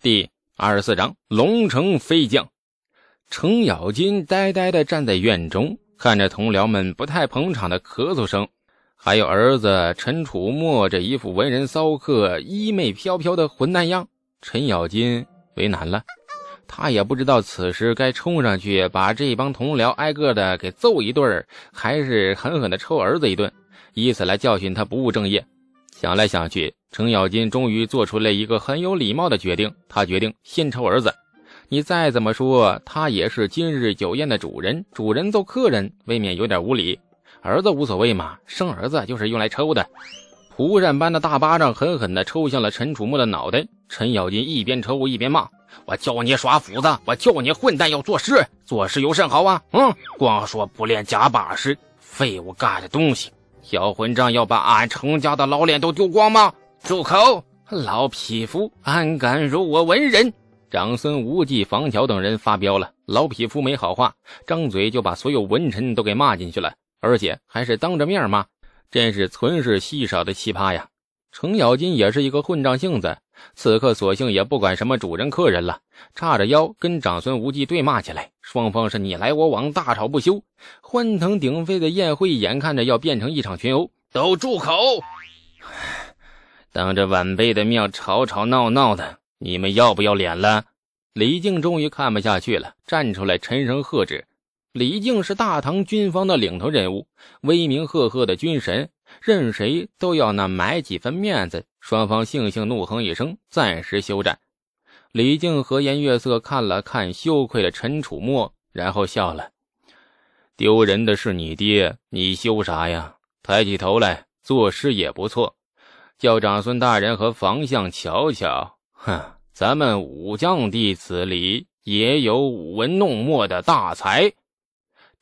第二十四章龙城飞将。程咬金呆呆地站在院中，看着同僚们不太捧场的咳嗽声，还有儿子陈楚墨这一副文人骚客、衣袂飘飘的混蛋样，程咬金为难了。他也不知道此时该冲上去把这帮同僚挨个的给揍一顿，还是狠狠的抽儿子一顿，以此来教训他不务正业。想来想去。程咬金终于做出了一个很有礼貌的决定，他决定先抽儿子。你再怎么说，他也是今日酒宴的主人，主人揍客人未免有点无礼。儿子无所谓嘛，生儿子就是用来抽的。蒲扇般的大巴掌狠狠地抽向了陈楚墨的脑袋。陈咬金一边抽一边骂：“我叫你耍斧子，我叫你混蛋要做事，做事有甚好啊？嗯，光说不练假把式，废物干的东西！小混账要把俺程家的老脸都丢光吗？”住口！老匹夫，安敢辱我文人？长孙无忌、房乔等人发飙了。老匹夫没好话，张嘴就把所有文臣都给骂进去了，而且还是当着面骂，真是存世稀少的奇葩呀！程咬金也是一个混账性子，此刻索性也不管什么主人客人了，叉着腰跟长孙无忌对骂起来。双方是你来我往，大吵不休。欢腾鼎沸的宴会眼看着要变成一场群殴，都住口！当着晚辈的面吵吵闹闹的，你们要不要脸了？李靖终于看不下去了，站出来沉声喝止。李靖是大唐军方的领头人物，威名赫赫的军神，任谁都要那买几分面子。双方悻悻怒哼一声，暂时休战。李靖和颜悦色看了看羞愧的陈楚墨，然后笑了：“丢人的是你爹，你羞啥呀？抬起头来，作诗也不错。”叫长孙大人和房相瞧瞧，哼，咱们武将弟子里也有舞文弄墨的大才。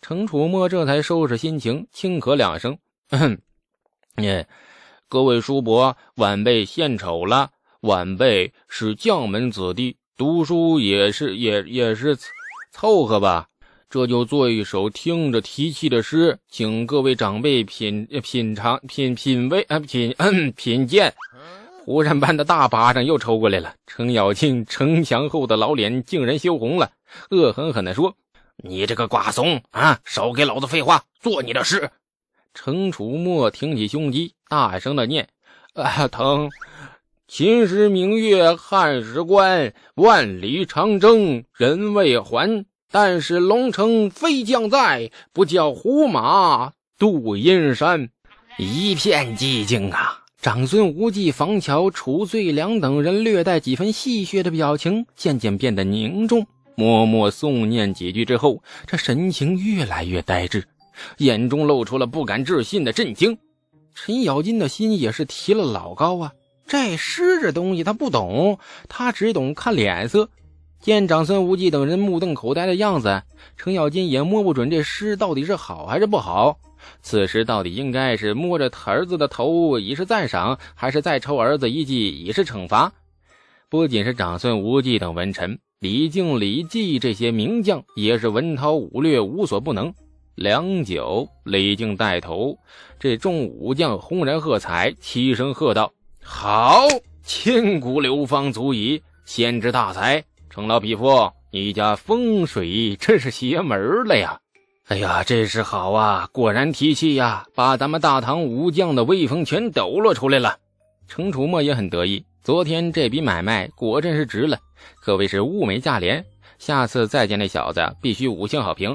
程楚墨这才收拾心情，轻咳两声：“哼你各位叔伯，晚辈献丑了。晚辈是将门子弟，读书也是也也是凑合吧。”这就做一首听着提气的诗，请各位长辈品品尝、品品味啊，品品鉴。蒲扇般的大巴掌又抽过来了，程咬金城墙后的老脸竟然羞红了，恶狠狠地说：“你这个瓜怂啊，少给老子废话，做你的事。”程楚墨挺起胸肌，大声的念：“啊，疼！秦时明月汉时关，万里长征人未还。”但使龙城飞将在，不教胡马度阴山。一片寂静啊！长孙无忌、房乔、褚遂良等人略带几分戏谑的表情，渐渐变得凝重，默默诵念几句之后，这神情越来越呆滞，眼中露出了不敢置信的震惊。陈咬金的心也是提了老高啊！这诗这东西他不懂，他只懂看脸色。见长孙无忌等人目瞪口呆的样子，程咬金也摸不准这诗到底是好还是不好。此时到底应该是摸着儿子的头以示赞赏，还是再抽儿子一记以示惩罚？不仅是长孙无忌等文臣，李靖、李绩这些名将也是文韬武略无所不能。良久，李靖带头，这众武将轰然喝彩，齐声喝道：“好！千古流芳足矣，先知大才。”程老匹夫，你家风水真是邪门了呀！哎呀，这是好啊，果然提气呀，把咱们大唐武将的威风全抖落出来了。程楚墨也很得意，昨天这笔买卖果真是值了，可谓是物美价廉。下次再见那小子，必须五星好评。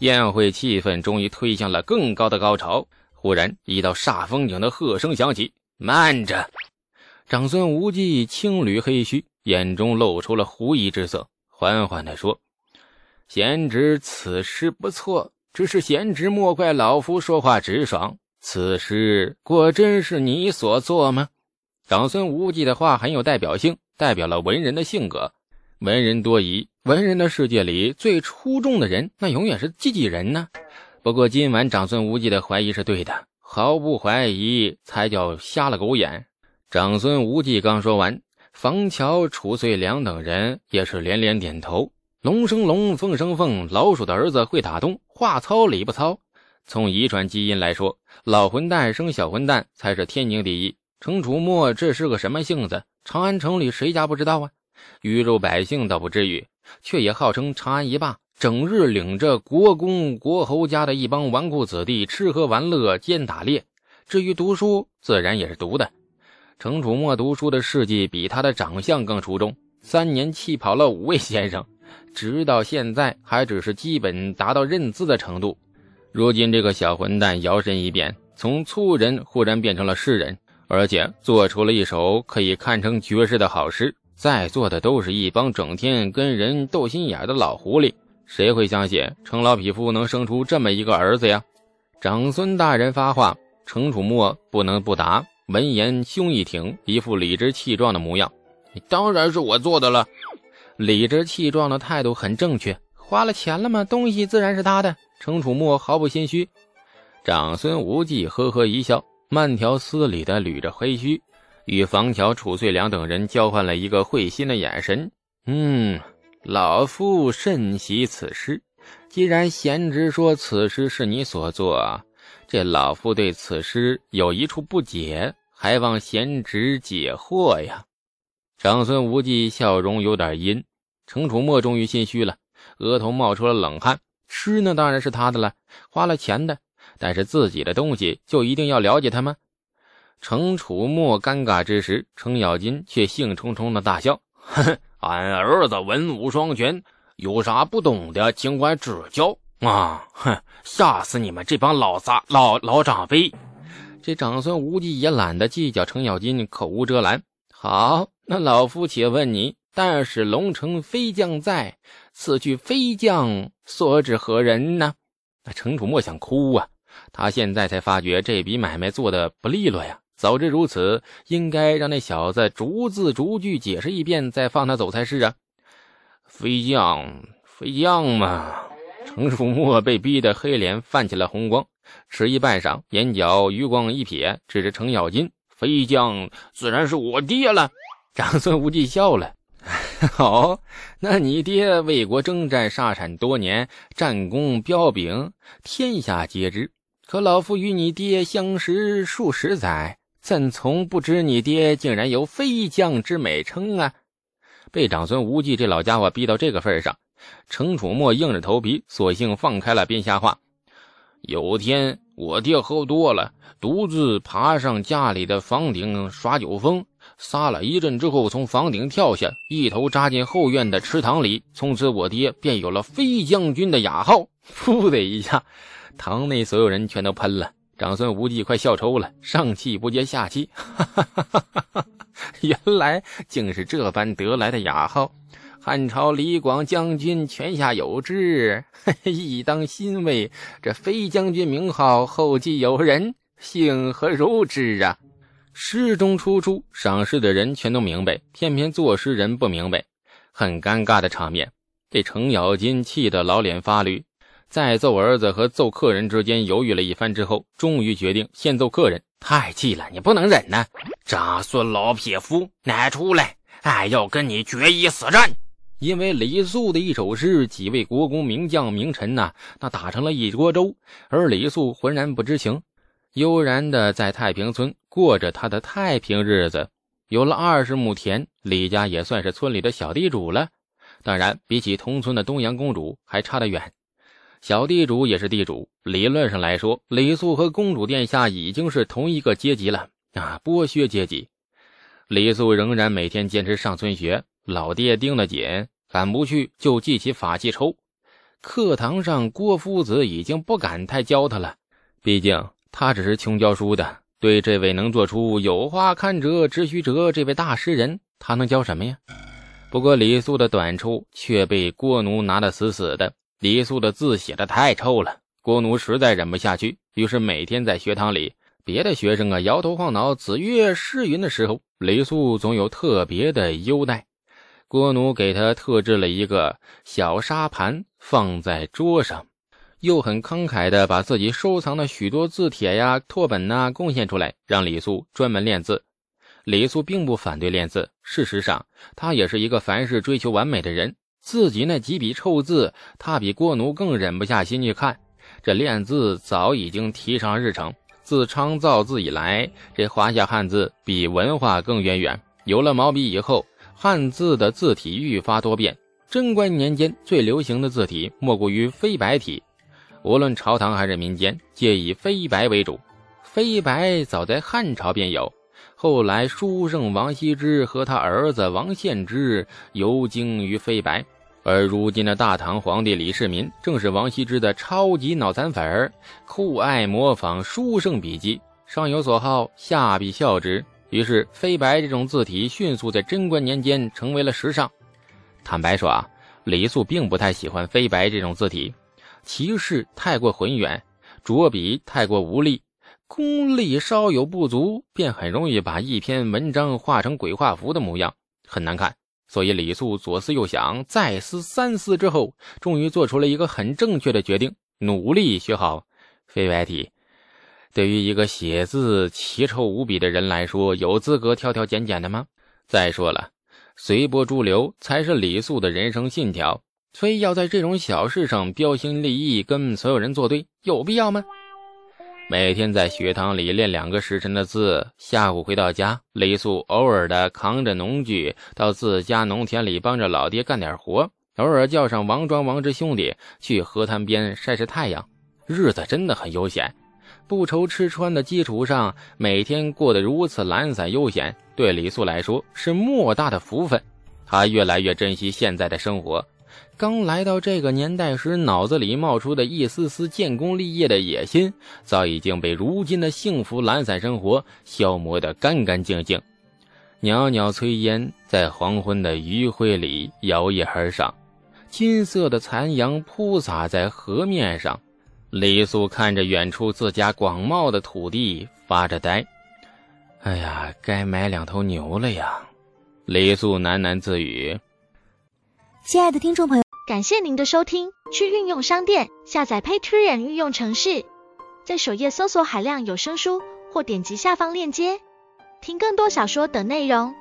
宴会气氛终于推向了更高的高潮。忽然，一道煞风景的喝声响起：“慢着！”长孙无忌青缕黑须。眼中露出了狐疑之色，缓缓地说：“贤侄，此诗不错，只是贤侄莫怪老夫说话直爽。此诗果真是你所作吗？”长孙无忌的话很有代表性，代表了文人的性格。文人多疑，文人的世界里最出众的人，那永远是自己人呢。不过今晚长孙无忌的怀疑是对的，毫不怀疑才叫瞎了狗眼。长孙无忌刚说完。房乔、褚遂良等人也是连连点头。龙生龙，凤生凤，老鼠的儿子会打洞，话糙理不糙。从遗传基因来说，老混蛋生小混蛋才是天经地义。程楚墨这是个什么性子？长安城里谁家不知道啊？鱼肉百姓倒不至于，却也号称长安一霸，整日领着国公国侯家的一帮纨绔子弟吃喝玩乐兼打猎。至于读书，自然也是读的。程楚墨读书的事迹比他的长相更出众，三年气跑了五位先生，直到现在还只是基本达到认字的程度。如今这个小混蛋摇身一变，从粗人忽然变成了诗人。而且做出了一首可以堪称绝世的好诗，在座的都是一帮整天跟人斗心眼的老狐狸，谁会相信程老匹夫能生出这么一个儿子呀？长孙大人发话，程楚墨不能不答。闻言，胸一挺，一副理直气壮的模样：“当然是我做的了。”理直气壮的态度很正确。花了钱了吗？东西自然是他的。程楚墨毫不心虚。长孙无忌呵呵一笑。慢条斯理地捋着黑须，与房桥、楚遂良等人交换了一个会心的眼神。嗯，老夫甚喜此诗。既然贤侄说此诗是你所作，这老夫对此诗有一处不解，还望贤侄解惑呀。长孙无忌笑容有点阴，程楚墨终于心虚了，额头冒出了冷汗。诗呢，当然是他的了，花了钱的。但是自己的东西就一定要了解他吗？程楚墨尴尬之时，程咬金却兴冲冲的大笑：“呵呵，俺儿子文武双全，有啥不懂的，尽管指教啊！哼，吓死你们这帮老杂老老长辈！”这长孙无忌也懒得计较程咬金口无遮拦。好，那老夫且问你：但使龙城飞将在，此去飞将所指何人呢？那程楚墨想哭啊！他现在才发觉这笔买卖做的不利落呀！早知如此，应该让那小子逐字逐句解释一遍，再放他走才是啊！飞将，飞将嘛！程楚墨被逼得黑脸泛起了红光，迟疑半晌，眼角余光一瞥，指着程咬金：“飞将自然是我爹了。”长孙无忌笑了：“ 好，那你爹为国征战，杀产多年，战功彪炳，天下皆知。”可老夫与你爹相识数十载，怎从不知你爹竟然有飞将之美称啊？被长孙无忌这老家伙逼到这个份上，程楚墨硬着头皮，索性放开了编瞎话。有天我爹喝多了，独自爬上家里的房顶耍酒疯，撒了一阵之后，从房顶跳下，一头扎进后院的池塘里。从此我爹便有了飞将军的雅号。噗的一下。堂内所有人全都喷了，长孙无忌快笑抽了，上气不接下气，哈哈哈哈哈！原来竟是这般得来的雅号。汉朝李广将军泉下有知，亦当欣慰。这飞将军名号后继有人，幸何如之啊？诗中出处，赏诗的人全都明白，偏偏作诗人不明白，很尴尬的场面。这程咬金气得老脸发绿。在揍儿子和揍客人之间犹豫了一番之后，终于决定先揍客人。太气了，你不能忍呐！长孙老匹夫，拿出来，俺要跟你决一死战。因为李素的一首诗，几位国公名将名臣呐，那打成了一锅粥，而李素浑然不知情，悠然的在太平村过着他的太平日子。有了二十亩田，李家也算是村里的小地主了。当然，比起同村的东阳公主，还差得远。小地主也是地主，理论上来说，李素和公主殿下已经是同一个阶级了啊！剥削阶级。李素仍然每天坚持上村学，老爹盯得紧，敢不去就记起法器抽。课堂上，郭夫子已经不敢太教他了，毕竟他只是穷教书的。对这位能做出“有花堪折直须折”这位大诗人，他能教什么呀？不过李素的短处却被郭奴拿得死死的。李素的字写的太臭了，郭奴实在忍不下去，于是每天在学堂里，别的学生啊摇头晃脑、子曰诗云的时候，李素总有特别的优待。郭奴给他特制了一个小沙盘，放在桌上，又很慷慨的把自己收藏的许多字帖呀、拓本呐贡献出来，让李素专门练字。李素并不反对练字，事实上，他也是一个凡事追求完美的人。自己那几笔臭字，他比郭奴更忍不下心去看。这练字早已经提上日程。自昌造字以来，这华夏汉字比文化更渊源。有了毛笔以后，汉字的字体愈发多变。贞观年间最流行的字体莫过于飞白体，无论朝堂还是民间，皆以飞白为主。飞白早在汉朝便有，后来书圣王羲之和他儿子王献之游经于飞白，而如今的大唐皇帝李世民正是王羲之的超级脑残粉儿，酷爱模仿书圣笔迹，上有所好，下必效之。于是飞白这种字体迅速在贞观年间成为了时尚。坦白说啊，李素并不太喜欢飞白这种字体，其势太过浑圆，着笔太过无力，功力稍有不足，便很容易把一篇文章画成鬼画符的模样，很难看。所以李素左思右想，再思三思之后，终于做出了一个很正确的决定：努力学好飞白体。对于一个写字奇臭无比的人来说，有资格挑挑拣拣的吗？再说了。随波逐流才是李素的人生信条，非要在这种小事上标新立异，跟所有人作对，有必要吗？每天在学堂里练两个时辰的字，下午回到家，李素偶尔的扛着农具到自家农田里帮着老爹干点活，偶尔叫上王庄、王之兄弟去河滩边晒晒太阳，日子真的很悠闲。不愁吃穿的基础上，每天过得如此懒散悠闲，对李素来说是莫大的福分。他越来越珍惜现在的生活。刚来到这个年代时，脑子里冒出的一丝丝建功立业的野心，早已经被如今的幸福懒散生活消磨得干干净净。袅袅炊烟在黄昏的余晖里摇曳而上，金色的残阳铺洒在河面上。李素看着远处自家广袤的土地，发着呆。哎呀，该买两头牛了呀！李素喃喃自语。亲爱的听众朋友，感谢您的收听。去运用商店下载 Patreon 运用城市，在首页搜索海量有声书，或点击下方链接听更多小说等内容。